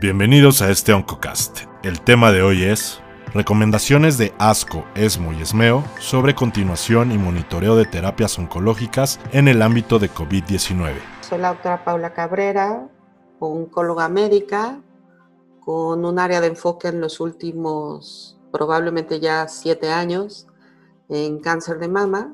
Bienvenidos a este Oncocast. El tema de hoy es recomendaciones de ASCO, ESMO y ESMEO sobre continuación y monitoreo de terapias oncológicas en el ámbito de COVID-19. Soy la doctora Paula Cabrera, oncóloga médica, con un área de enfoque en los últimos probablemente ya siete años en cáncer de mama.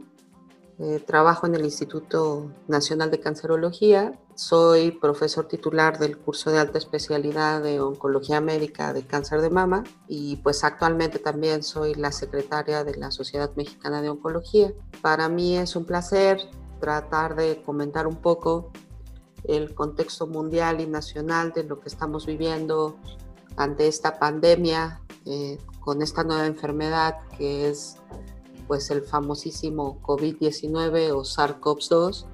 Eh, trabajo en el Instituto Nacional de Cancerología soy profesor titular del curso de alta especialidad de Oncología Médica de Cáncer de Mama y pues actualmente también soy la secretaria de la Sociedad Mexicana de Oncología. Para mí es un placer tratar de comentar un poco el contexto mundial y nacional de lo que estamos viviendo ante esta pandemia eh, con esta nueva enfermedad que es pues el famosísimo COVID-19 o SARS-CoV-2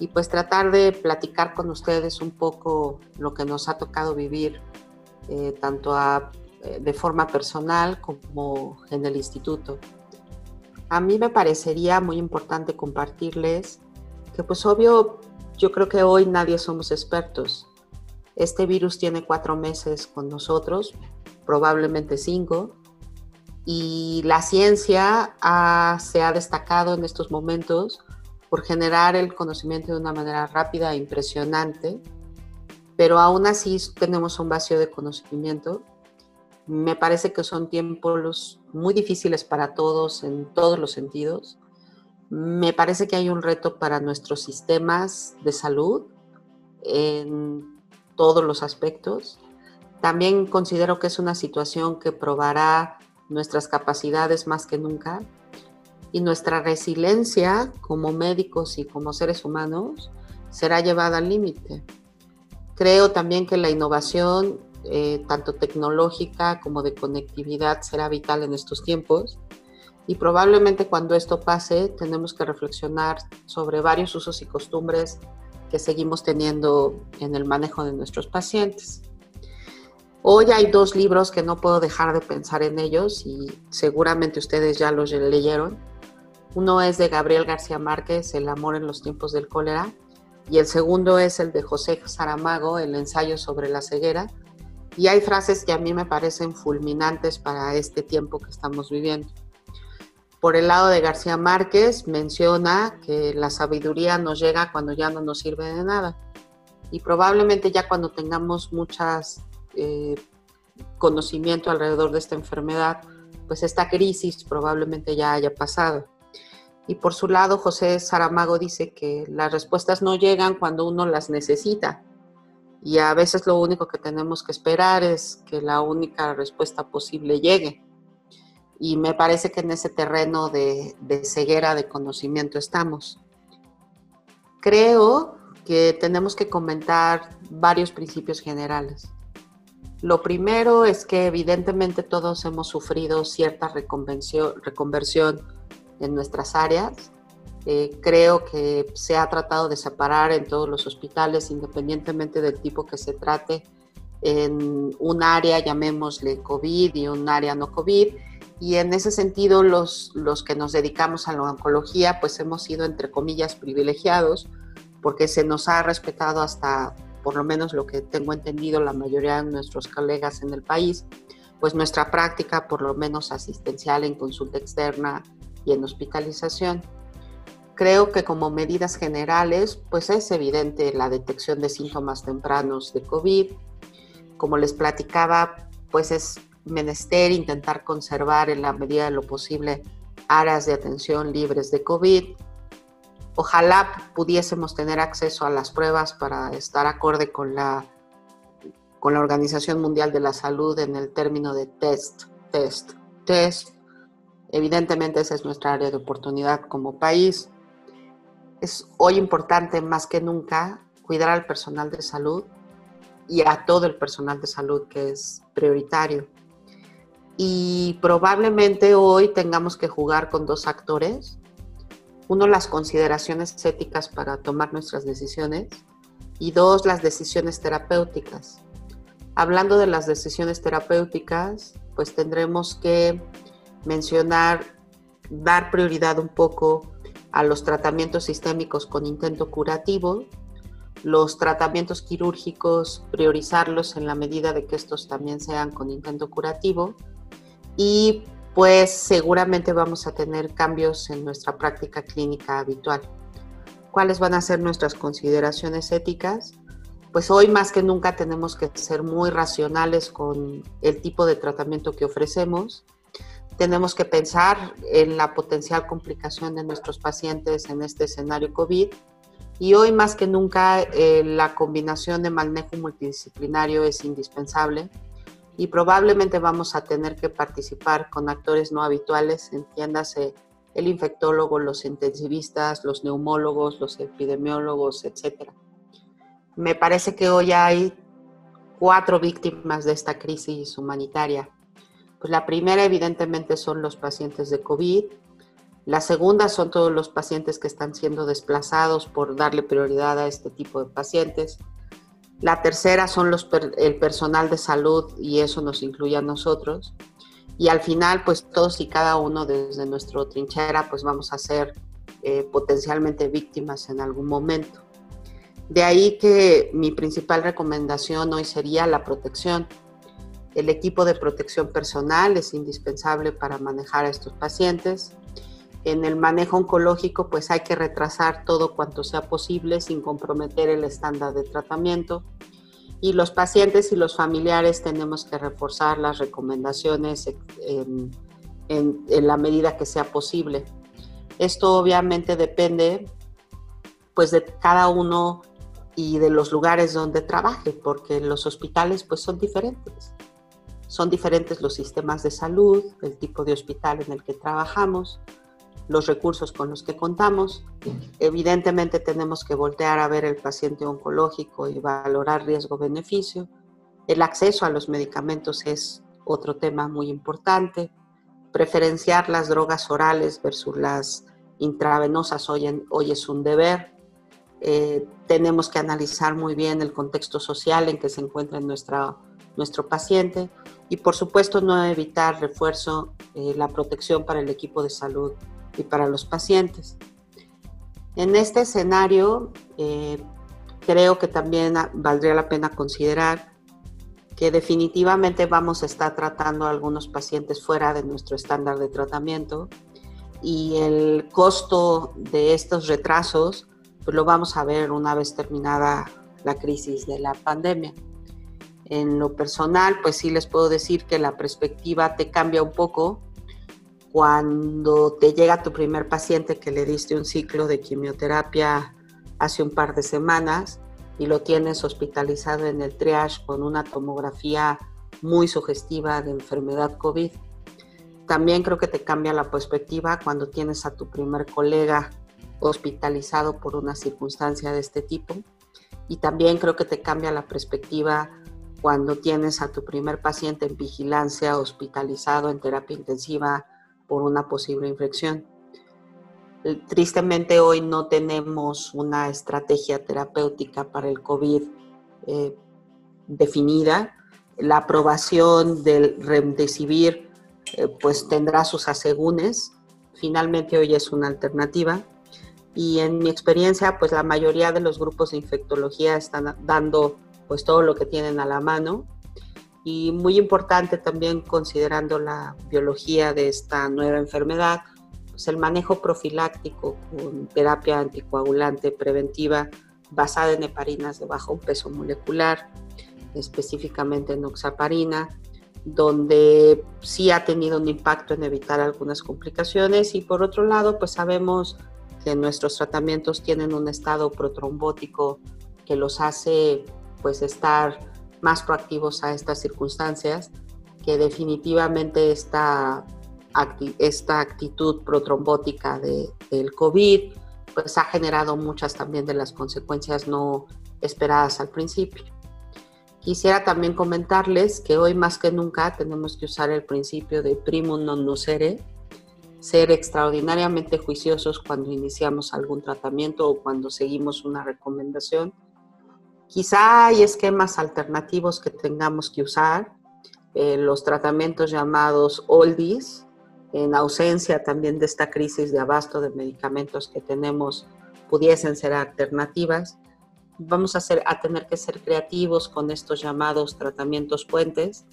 y pues tratar de platicar con ustedes un poco lo que nos ha tocado vivir, eh, tanto eh, de forma personal como en el instituto. A mí me parecería muy importante compartirles que pues obvio, yo creo que hoy nadie somos expertos. Este virus tiene cuatro meses con nosotros, probablemente cinco, y la ciencia se ha destacado en estos momentos por generar el conocimiento de una manera rápida e impresionante, pero aún así tenemos un vacío de conocimiento. Me parece que son tiempos muy difíciles para todos en todos los sentidos. Me parece que hay un reto para nuestros sistemas de salud en todos los aspectos. También considero que es una situación que probará nuestras capacidades más que nunca y nuestra resiliencia como médicos y como seres humanos será llevada al límite. Creo también que la innovación, eh, tanto tecnológica como de conectividad, será vital en estos tiempos y probablemente cuando esto pase tenemos que reflexionar sobre varios usos y costumbres que seguimos teniendo en el manejo de nuestros pacientes. Hoy hay dos libros que no puedo dejar de pensar en ellos y seguramente ustedes ya los leyeron. Uno es de Gabriel García Márquez, El amor en los tiempos del cólera, y el segundo es el de José Saramago, El ensayo sobre la ceguera. Y hay frases que a mí me parecen fulminantes para este tiempo que estamos viviendo. Por el lado de García Márquez menciona que la sabiduría nos llega cuando ya no nos sirve de nada. Y probablemente ya cuando tengamos muchas eh, conocimiento alrededor de esta enfermedad, pues esta crisis probablemente ya haya pasado. Y por su lado, José Saramago dice que las respuestas no llegan cuando uno las necesita. Y a veces lo único que tenemos que esperar es que la única respuesta posible llegue. Y me parece que en ese terreno de, ceguera de conocimiento estamos. Creo que tenemos que comentar varios principios generales. Lo primero es que evidentemente todos hemos sufrido cierta reconversión en nuestras áreas. Eh, creo que se ha tratado de separar en todos los hospitales, independientemente del tipo que se trate, en un área, llamémosle COVID y un área no COVID. Y en ese sentido, los, los que nos dedicamos a la oncología, pues hemos sido, entre comillas, privilegiados, porque se nos ha respetado hasta, por lo menos lo que tengo entendido, la mayoría de nuestros colegas en el país, pues nuestra práctica, por lo menos asistencial en consulta externa, y en hospitalización. Creo que como medidas generales, pues es evidente la detección de síntomas tempranos de COVID. Como les platicaba, pues es menester intentar conservar en la medida de lo posible áreas de atención libres de COVID. Ojalá pudiésemos tener acceso a las pruebas para estar acorde con la, con la Organización Mundial de la Salud en el término de test, test, test, Evidentemente esa es nuestra área de oportunidad como país. Es hoy importante más que nunca cuidar al personal de salud y a todo el personal de salud que es prioritario. Y probablemente hoy tengamos que jugar con dos actores. Uno, las consideraciones éticas para tomar nuestras decisiones y dos, las decisiones terapéuticas. Hablando de las decisiones terapéuticas, pues tendremos que mencionar, dar prioridad un poco a los tratamientos sistémicos con intento curativo, los tratamientos quirúrgicos, priorizarlos en la medida de que estos también sean con intento curativo y pues seguramente vamos a tener cambios en nuestra práctica clínica habitual. ¿Cuáles van a ser nuestras consideraciones éticas? Pues hoy más que nunca tenemos que ser muy racionales con el tipo de tratamiento que ofrecemos. Tenemos que pensar en la potencial complicación de nuestros pacientes en este escenario COVID y hoy más que nunca eh, la combinación de manejo multidisciplinario es indispensable y probablemente vamos a tener que participar con actores no habituales, entiéndase el infectólogo, los intensivistas, los neumólogos, los epidemiólogos, etc. Me parece que hoy hay cuatro víctimas de esta crisis humanitaria. Pues la primera evidentemente son los pacientes de COVID, la segunda son todos los pacientes que están siendo desplazados por darle prioridad a este tipo de pacientes. La tercera son los el personal de salud y eso nos incluye a nosotros. Y al final, pues todos y cada uno desde nuestro trinchera, pues vamos a ser eh, potencialmente víctimas en algún momento. De ahí que mi principal recomendación hoy sería la protección. El equipo de protección personal es indispensable para manejar a estos pacientes en el manejo oncológico pues hay que retrasar todo cuanto sea posible sin comprometer el estándar de tratamiento y los pacientes y los familiares tenemos que reforzar las recomendaciones en, la medida que sea posible. Esto obviamente depende pues de cada uno y de los lugares donde trabaje, porque los hospitales pues son diferentes. Son diferentes los sistemas de salud, el tipo de hospital en el que trabajamos, los recursos con los que contamos. Evidentemente tenemos que voltear a ver el paciente oncológico y valorar riesgo-beneficio. El acceso a los medicamentos es otro tema muy importante. Preferenciar las drogas orales versus las intravenosas hoy, hoy es un deber. Eh, tenemos que analizar muy bien el contexto social en que se encuentra nuestra, nuestro paciente y por supuesto no evitar refuerzo, eh, la protección para el equipo de salud y para los pacientes. En este escenario, eh, creo que también valdría la pena considerar que definitivamente vamos a estar tratando a algunos pacientes fuera de nuestro estándar de tratamiento y el costo de estos retrasos pues lo vamos a ver una vez terminada la crisis de la pandemia. En lo personal, pues sí les puedo decir que la perspectiva te cambia un poco cuando te llega tu primer paciente que le diste un ciclo de quimioterapia hace un par de semanas y lo tienes hospitalizado en el triage con una tomografía muy sugestiva de enfermedad COVID. También creo que te cambia la perspectiva cuando tienes a tu primer colega hospitalizado por una circunstancia de este tipo. Y también creo que te cambia la perspectiva cuando tienes a tu primer paciente en vigilancia hospitalizado en terapia intensiva por una posible infección. Eh, tristemente hoy no tenemos una estrategia terapéutica para el COVID eh, definida. La aprobación del remdesivir eh, pues tendrá sus asegúnes. Finalmente hoy es una alternativa. Y en mi experiencia, pues la mayoría de los grupos de infectología están dando pues todo lo que tienen a la mano. Y muy importante también considerando la biología de esta nueva enfermedad, pues el manejo profiláctico con terapia anticoagulante preventiva basada en heparinas de bajo peso molecular, específicamente en oxaparina, donde sí ha tenido un impacto en evitar algunas complicaciones. Y por otro lado, pues sabemos que nuestros tratamientos tienen un estado protrombótico que los hace pues estar más proactivos a estas circunstancias, que definitivamente esta, esta actitud protrombótica de, del COVID pues ha generado muchas también de las consecuencias no esperadas al principio. Quisiera también comentarles que hoy más que nunca tenemos que usar el principio de primum non nocere, ser extraordinariamente juiciosos cuando iniciamos algún tratamiento o cuando seguimos una recomendación Quizá hay esquemas alternativos que tengamos que usar, eh, los tratamientos llamados oldies, en ausencia también de esta crisis de abasto de medicamentos que tenemos, pudiesen ser alternativas. vamos a, a tener que ser creativos con estos llamados tratamientos puentes.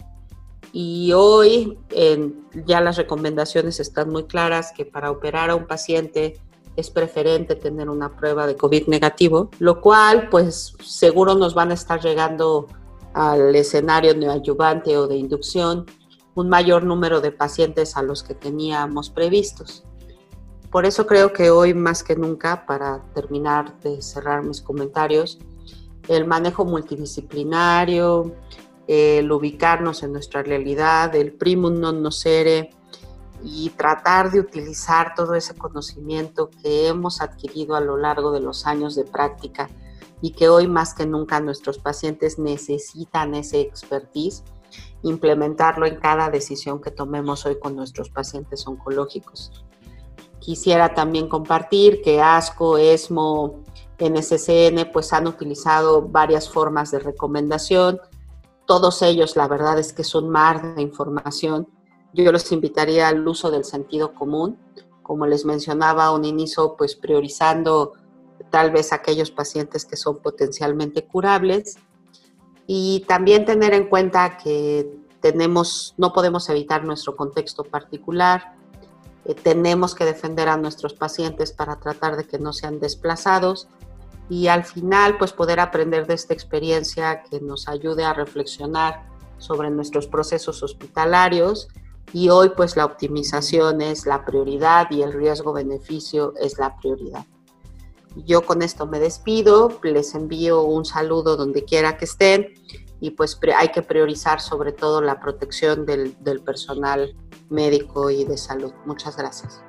Y hoy ya las recomendaciones están muy claras que para operar a un paciente es preferente tener una prueba de COVID negativo, lo cual pues seguro nos van a estar llegando al escenario neoadyuvante o de inducción un mayor número de pacientes a los que teníamos previstos. Por eso creo que hoy más que nunca, para terminar de cerrar mis comentarios, el manejo multidisciplinario, el ubicarnos en nuestra realidad, el primum non nocere, y tratar de utilizar todo ese conocimiento que hemos adquirido a lo largo de los años de práctica y que hoy más que nunca nuestros pacientes necesitan ese expertise, implementarlo en cada decisión que tomemos hoy con nuestros pacientes oncológicos. Quisiera también compartir que ASCO, ESMO, NSCN pues han utilizado varias formas de recomendación. Todos ellos la verdad es que son mar de información. Yo los invitaría al uso del sentido común, como les mencionaba un inicio, pues priorizando tal vez aquellos pacientes que son potencialmente curables. Y también tener en cuenta que tenemos, no podemos evitar nuestro contexto particular, eh, tenemos que defender a nuestros pacientes para tratar de que no sean desplazados y al final pues poder aprender de esta experiencia que nos ayude a reflexionar sobre nuestros procesos hospitalarios y hoy pues la optimización es la prioridad y el riesgo-beneficio es la prioridad. Yo con esto me despido, les envío un saludo donde quiera que estén y pues hay que priorizar sobre todo la protección del, personal médico y de salud. Muchas gracias.